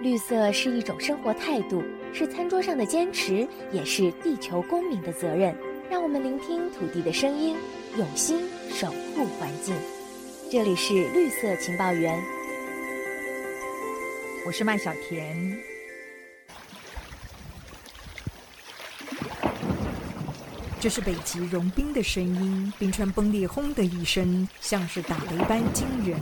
绿色是一种生活态度，是餐桌上的坚持，也是地球公民的责任。让我们聆听土地的声音，用心守护环境。这里是绿色情报员，我是麦小甜。这是北极融冰的声音，冰川崩裂，轰的一声，像是打雷般惊人。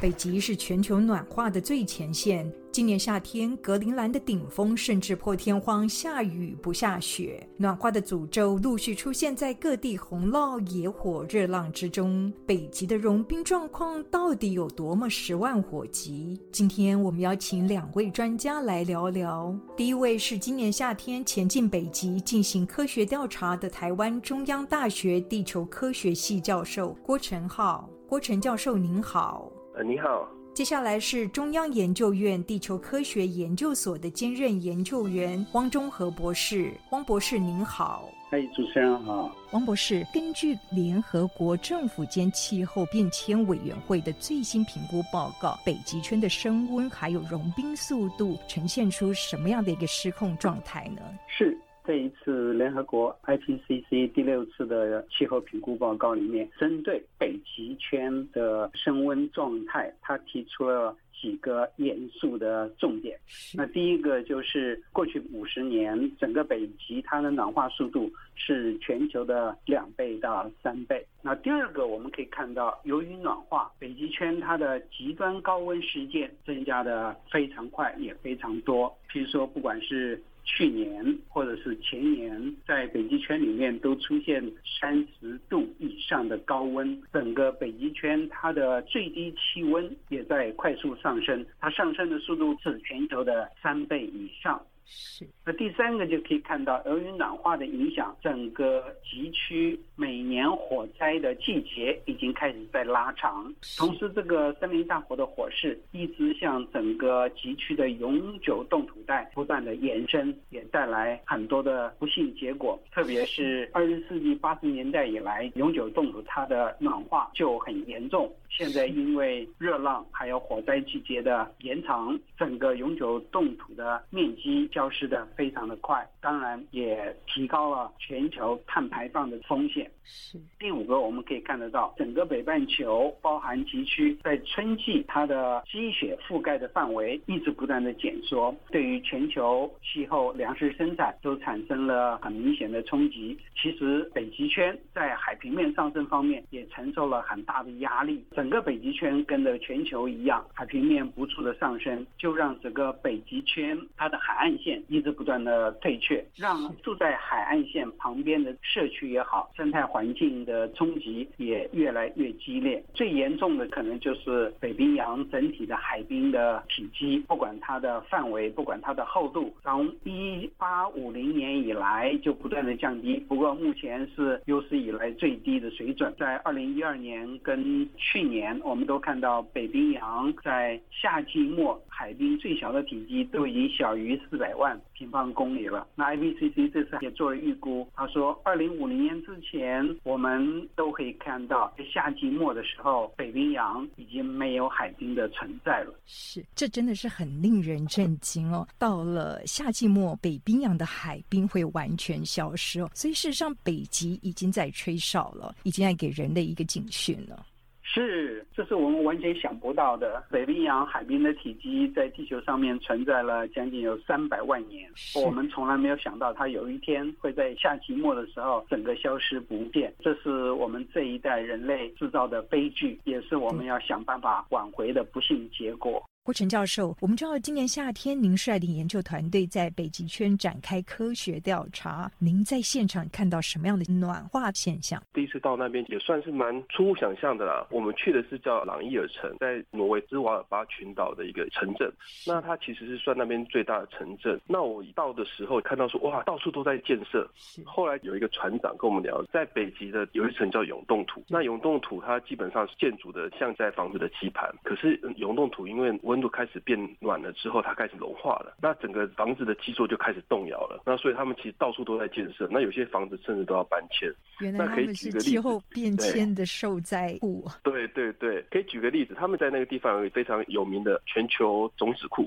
北极是全球暖化的最前线。今年夏天，格陵兰的顶峰甚至破天荒下雨不下雪，暖化的诅咒陆续出现在各地洪涝、野火、热浪之中。北极的融冰状况到底有多么十万火急？今天我们邀请两位专家来聊聊。第一位是今年夏天前进北极进行科学调查的台湾中央大学地球科学系教授郭成浩。郭成教授您好。呃，你好。接下来是中央研究院地球科学研究所的兼任研究员汪中和博士。汪博士您好，嗨，主持人好。汪博士，根据联合国政府间气候变迁委员会的最新评估报告，北极圈的升温还有融冰速度呈现出什么样的一个失控状态呢？是。这一次联合国 IPCC 第六次的气候评估报告里面，针对北极圈的升温状态，它提出了几个严肃的重点。那第一个就是过去五十年，整个北极它的暖化速度是全球的两倍到三倍。那第二个，我们可以看到，由于暖化，北极圈它的极端高温事件增加的非常快，也非常多。譬如说，不管是去年或者是前年，在北极圈里面都出现三十度以上的高温，整个北极圈它的最低气温也在快速上升，它上升的速度是全球的三倍以上。是，那第三个就可以看到，由于暖化的影响，整个极区每年火灾的季节已经开始在拉长。同时，这个森林大火的火势一直向整个极区的永久冻土带不断的延伸，也带来很多的不幸结果。特别是二十世纪八十年代以来，永久冻土它的暖化就很严重。现在因为热浪还有火灾季节的延长，整个永久冻土的面积。消失的非常的快，当然也提高了全球碳排放的风险。是第五个，我们可以看得到，整个北半球，包含极区，在春季它的积雪覆盖的范围一直不断的减缩，对于全球气候、粮食生产都产生了很明显的冲击。其实北极圈在海平面上升方面也承受了很大的压力，整整个北极圈跟着全球一样，海平面不住的上升，就让整个北极圈它的海岸线。一直不断的退却，让住在海岸线旁边的社区也好，生态环境的冲击也越来越激烈。最严重的可能就是北冰洋整体的海冰的体积，不管它的范围，不管它的厚度，从一八五零年以来就不断的降低。不过目前是有史以来最低的水准。在二零一二年跟去年，年我们都看到北冰洋在夏季末海冰最小的体积都已经小于四百。万平方公里了。那 IPCC 这次也做了预估，他说，二零五零年之前，我们都可以看到，在夏季末的时候，北冰洋已经没有海冰的存在了。是，这真的是很令人震惊哦。到了夏季末，北冰洋的海冰会完全消失哦。所以事实上，北极已经在吹哨了，已经在给人类一个警讯了。是，这是我们完全想不到的。北冰洋海冰的体积在地球上面存在了将近有三百万年，我们从来没有想到它有一天会在夏季末的时候整个消失不见。这是我们这一代人类制造的悲剧，也是我们要想办法挽回的不幸结果。郭成教授，我们知道今年夏天您率领研究团队在北极圈展开科学调查，您在现场看到什么样的暖化现象？第一次到那边也算是蛮出乎想象的啦。我们去的是叫朗伊尔城，在挪威兹瓦尔巴群岛的一个城镇，那它其实是算那边最大的城镇。那我一到的时候看到说哇，到处都在建设。后来有一个船长跟我们聊，在北极的有一层叫永冻土，那永冻土它基本上是建筑的像在房子的基盘，可是永冻土因为温温度开始变暖了之后，它开始融化了，那整个房子的基座就开始动摇了。那所以他们其实到处都在建设，那有些房子甚至都要搬迁。原来他们是气候变迁的受灾户。对对对，可以举个例子，他们在那个地方有非常有名的全球种子库。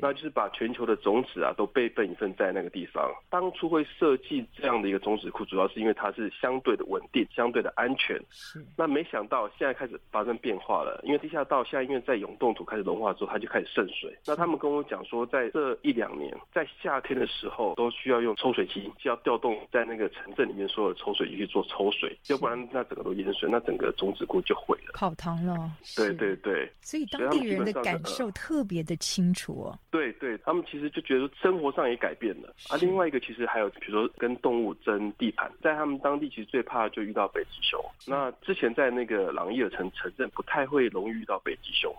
那就是把全球的种子啊都备份一份在那个地方。当初会设计这样的一个种子库，主要是因为它是相对的稳定、相对的安全。那没想到现在开始发生变化了，因为地下道现在因为在永冻土开始融化之后，它就开始渗水。那他们跟我讲说，在这一两年，在夏天的时候都需要用抽水机，就要调动在那个城镇里面所有的抽水机去做抽水，要不然那整个都淹水，那整个种子库就毁了，泡汤了。对对对，所以当地人的感受特别的清楚哦。对对，他们其实就觉得生活上也改变了啊。另外一个其实还有，比如说跟动物争地盘，在他们当地其实最怕就遇到北极熊。那之前在那个朗伊尔城城镇不太会容易遇到北极熊，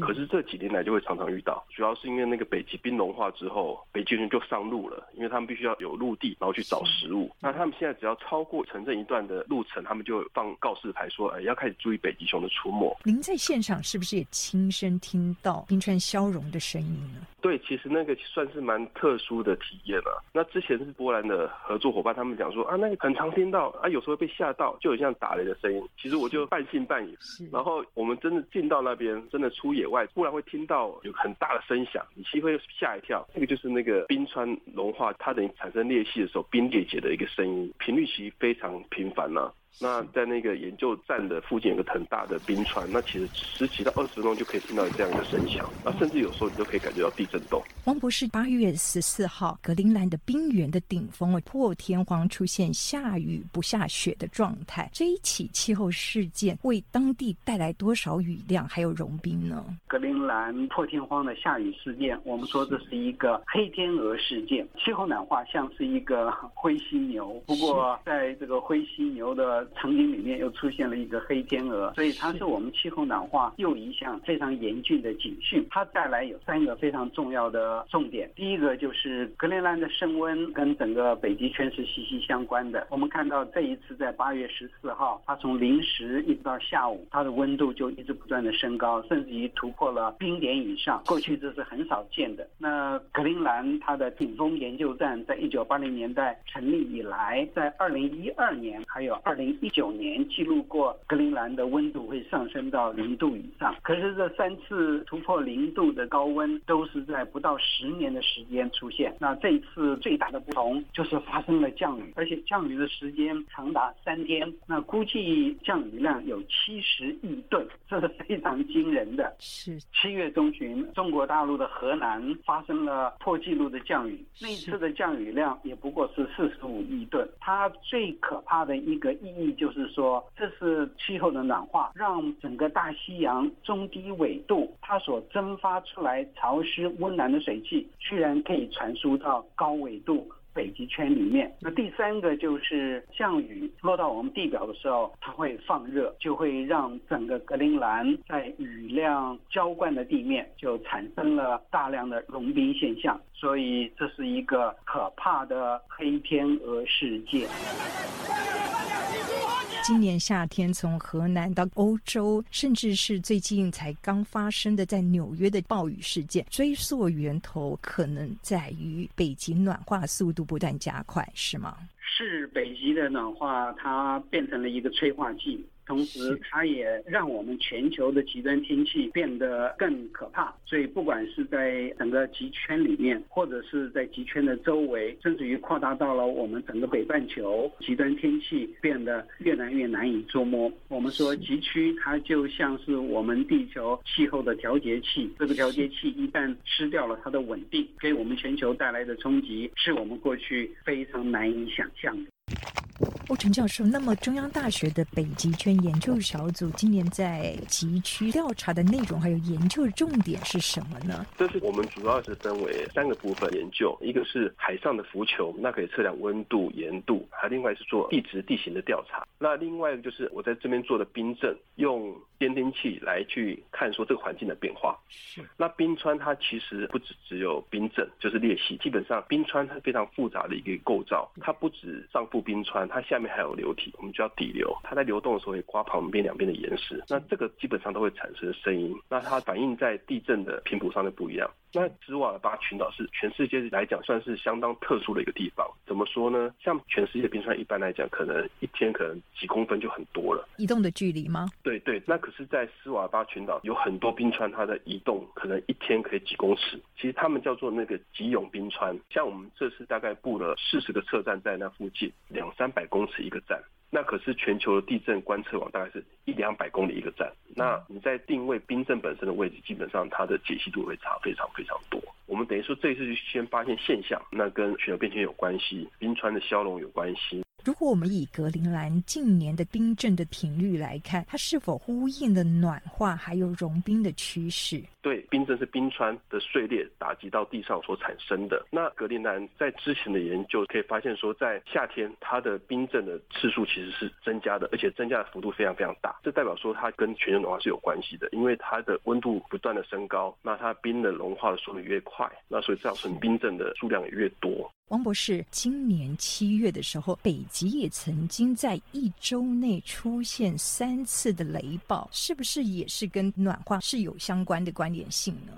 可是这几年来就会常常遇到，主要是因为那个北极冰融化之后，北极熊就上路了，因为他们必须要有陆地，然后去找食物。那他们现在只要超过城镇一段的路程，他们就放告示牌说，哎，要开始注意北极熊的出没。您在现场是不是也亲身听到冰川消融的声音呢？对，其实那个算是蛮特殊的体验了。那之前是波兰的合作伙伴，他们讲说啊，那个很常听到啊，有时候被吓到，就很像打雷的声音。其实我就半信半疑。然后我们真的进到那边，真的出野外，忽然会听到有很大的声响，你其实会吓一跳。这个就是那个冰川融化，它等于产生裂隙的时候，冰裂解的一个声音，频率其实非常频繁呢。那在那个研究站的附近有个很大的冰川，那其实十几到二十分钟就可以听到这样一个声响，那甚至有时候你都可以感觉到地震动。王博士，八月十四号，格陵兰的冰原的顶峰破天荒出现下雨不下雪的状态，这一起气候事件为当地带来多少雨量还有融冰呢？格陵兰破天荒的下雨事件，我们说这是一个黑天鹅事件。气候暖化像是一个灰犀牛，不过在这个灰犀牛的场景里面又出现了一个黑天鹅，所以它是我们气候暖化又一项非常严峻的警讯。它带来有三个非常重要的重点，第一个就是格陵兰的升温跟整个北极圈是息息相关的。我们看到这一次在八月十四号，它从零时一直到下午，它的温度就一直不断的升高，甚至于突破了冰点以上。过去这是很少见的。那格陵兰它的顶峰研究站在一九八零年代成立以来，在二零一二年还有二零零。一九年记录过格陵兰的温度会上升到零度以上，可是这三次突破零度的高温都是在不到十年的时间出现。那这一次最大的不同就是发生了降雨，而且降雨的时间长达三天。那估计降雨量有七十亿吨，这是非常惊人的。是七月中旬，中国大陆的河南发生了破纪录的降雨，那一次的降雨量也不过是四十五亿吨。它最可怕的一个意义。意义就是说，这是气候的暖化，让整个大西洋中低纬度它所蒸发出来潮湿温暖的水汽，居然可以传输到高纬度北极圈里面。那第三个就是降雨落到我们地表的时候，它会放热，就会让整个格陵兰在雨量浇灌的地面就产生了大量的融冰现象。所以这是一个可怕的黑天鹅事件。今年夏天，从河南到欧洲，甚至是最近才刚发生的在纽约的暴雨事件，追溯源头可能在于北极暖化速度不断加快，是吗？是北极的暖化，它变成了一个催化剂。同时，它也让我们全球的极端天气变得更可怕。所以，不管是在整个极圈里面，或者是在极圈的周围，甚至于扩大到了我们整个北半球，极端天气变得越来越难以捉摸。我们说，极区它就像是我们地球气候的调节器。这个调节器一旦失掉了它的稳定，给我们全球带来的冲击，是我们过去非常难以想象的。欧陈教授，那么中央大学的北极圈研究小组今年在极区调查的内容还有研究的重点是什么呢？这是我们主要是分为三个部分研究，一个是海上的浮球，那可以测量温度、盐度；还另外是做地质地形的调查。那另外一个就是我在这边做的冰镇，用监听器来去看说这个环境的变化。是。那冰川它其实不只只有冰镇，就是裂隙。基本上冰川它非常复杂的一个构造，它不止上覆冰川，它下面还有流体，我们叫底流，它在流动的时候会刮旁边两边的岩石，那这个基本上都会产生声音，那它反映在地震的频谱上就不一样。那斯瓦尔巴群岛是全世界来讲算是相当特殊的一个地方。怎么说呢？像全世界冰川一般来讲，可能一天可能几公分就很多了。移动的距离吗？对对。那可是，在斯瓦尔巴群岛有很多冰川，它的移动可能一天可以几公尺。其实他们叫做那个极永冰川。像我们这次大概布了四十个车站在那附近，两三百公尺一个站。那可是全球的地震观测网大概是一两百公里一个站。那你在定位冰震本身的位置，基本上它的解析度会差非常非常多。我们等于说这一次就先发现现象，那跟全球变迁有关系，冰川的消融有关系。如果我们以格陵兰近年的冰震的频率来看，它是否呼应了暖化还有融冰的趋势？对，冰震是冰川的碎裂打击到地上所产生的。那格陵兰在之前的研究可以发现说，在夏天它的冰震的次数其实是增加的，而且增加的幅度非常非常大。这代表说它跟全球暖化是有关系的，因为它的温度不断的升高，那它冰的融化的速度越快，那所以造成冰震的数量也越多。王博士，今年七月的时候，北极也曾经在一周内出现三次的雷暴，是不是也是跟暖化是有相关的关联性呢？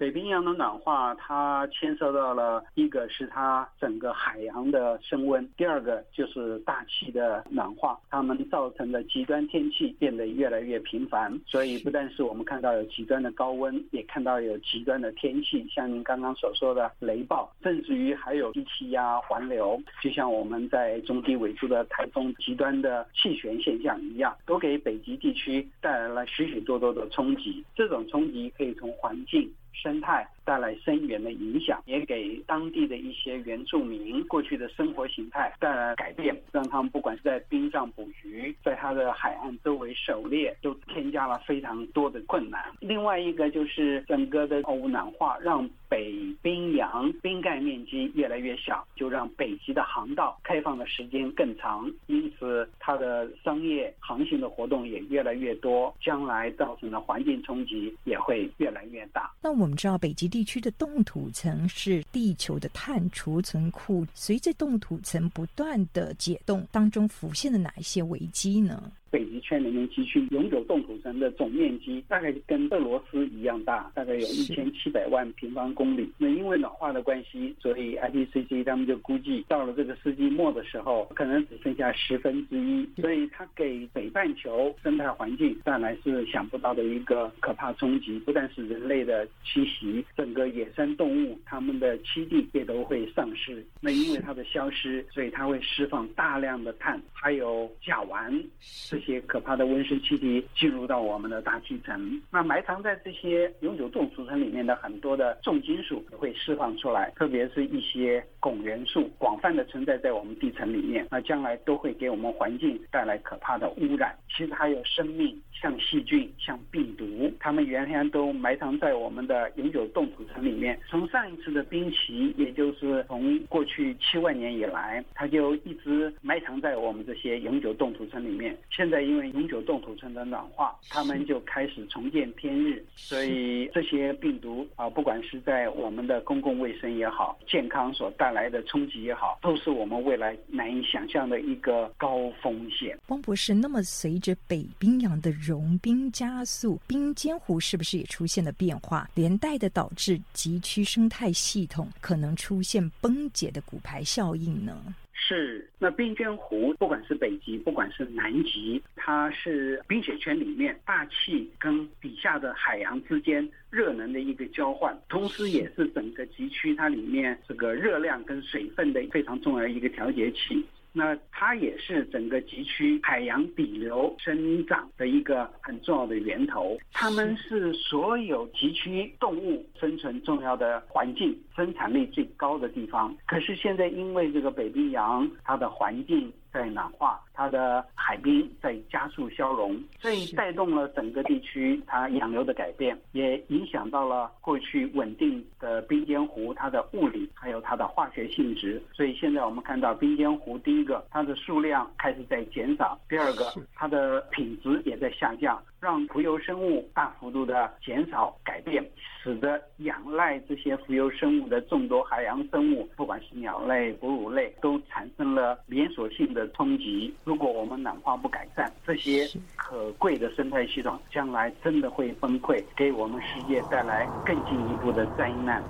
北冰洋的暖化，它牵涉到了一个是它整个海洋的升温，第二个就是大气的暖化，它们造成的极端天气变得越来越频繁。所以不但是我们看到有极端的高温，也看到有极端的天气，像您刚刚所说的雷暴，甚至于还有低气压环流，就像我们在中低纬度的台风极端的气旋现象一样，都给北极地区带来了许许多多的冲击。这种冲击可以从环境。生态带来深远的影响，也给当地的一些原住民过去的生活形态带来改变，让他们不管是在冰上捕鱼，在它的海岸周围狩猎，都添加了非常多的困难。另外一个就是整个的欧暖化，让北冰洋冰盖面积越来越小，就让北极的航道开放的时间更长，因此它的商业航行的活动也越来越多，将来造成的环境冲击也会越来越大。那我们知道，北极地地区的冻土层是地球的碳储存库。随着冻土层不断的解冻，当中浮现了哪一些危机呢？北极圈里面极区永久冻土层的总面积大概跟俄罗斯一样大，大概有一千七百万平方公里。那因为暖化的关系，所以 IPCC 他们就估计到了这个世纪末的时候，可能只剩下十分之一。所以它给北半球生态环境带来是想不到的一个可怕冲击。不但是人类的栖息，整个野生动物它们的栖地也都会丧失。那因为它的消失，所以它会释放大量的碳，还有甲烷。这一些可怕的温室气体进入到我们的大气层，那埋藏在这些永久冻土层里面的很多的重金属会释放出来，特别是一些汞元素广泛的存在在我们地层里面，那将来都会给我们环境带来可怕的污染。其实还有生命，像细菌、像病毒，它们原先都埋藏在我们的永久冻土层里面。从上一次的冰期，也就是从过去七万年以来，它就一直埋藏在我们这些永久冻土层里面。现在因为永久冻土层的暖化，它们就开始重见天日，所以这些病毒啊，不管是在我们的公共卫生也好，健康所带来的冲击也好，都是我们未来难以想象的一个高风险。汪博士，那么随着北冰洋的融冰加速，冰尖湖是不是也出现了变化，连带的导致极区生态系统可能出现崩解的骨牌效应呢？是，那冰川湖不管是北极，不管是南极，它是冰雪圈里面大气跟底下的海洋之间热能的一个交换，同时也是整个极区它里面这个热量跟水分的非常重要的一个调节器。那它也是整个极区海洋底流生长的一个很重要的源头，它们是所有极区动物生存重要的环境，生产力最高的地方。可是现在因为这个北冰洋，它的环境。在暖化，它的海冰在加速消融，所以带动了整个地区它洋流的改变，也影响到了过去稳定的冰尖湖它的物理还有它的化学性质。所以现在我们看到冰尖湖，第一个它的数量开始在减少，第二个它的品质也在下降。让浮游生物大幅度的减少改变，使得仰赖这些浮游生物的众多海洋生物，不管是鸟类、哺乳类，都产生了连锁性的。冲击。如果我们暖化不改善，这些可贵的生态系统将来真的会崩溃，给我们世界带来更进一步的灾难。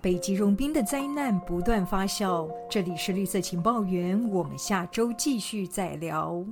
北极融冰的灾难不断发酵。这里是绿色情报员，我们下周继续再聊。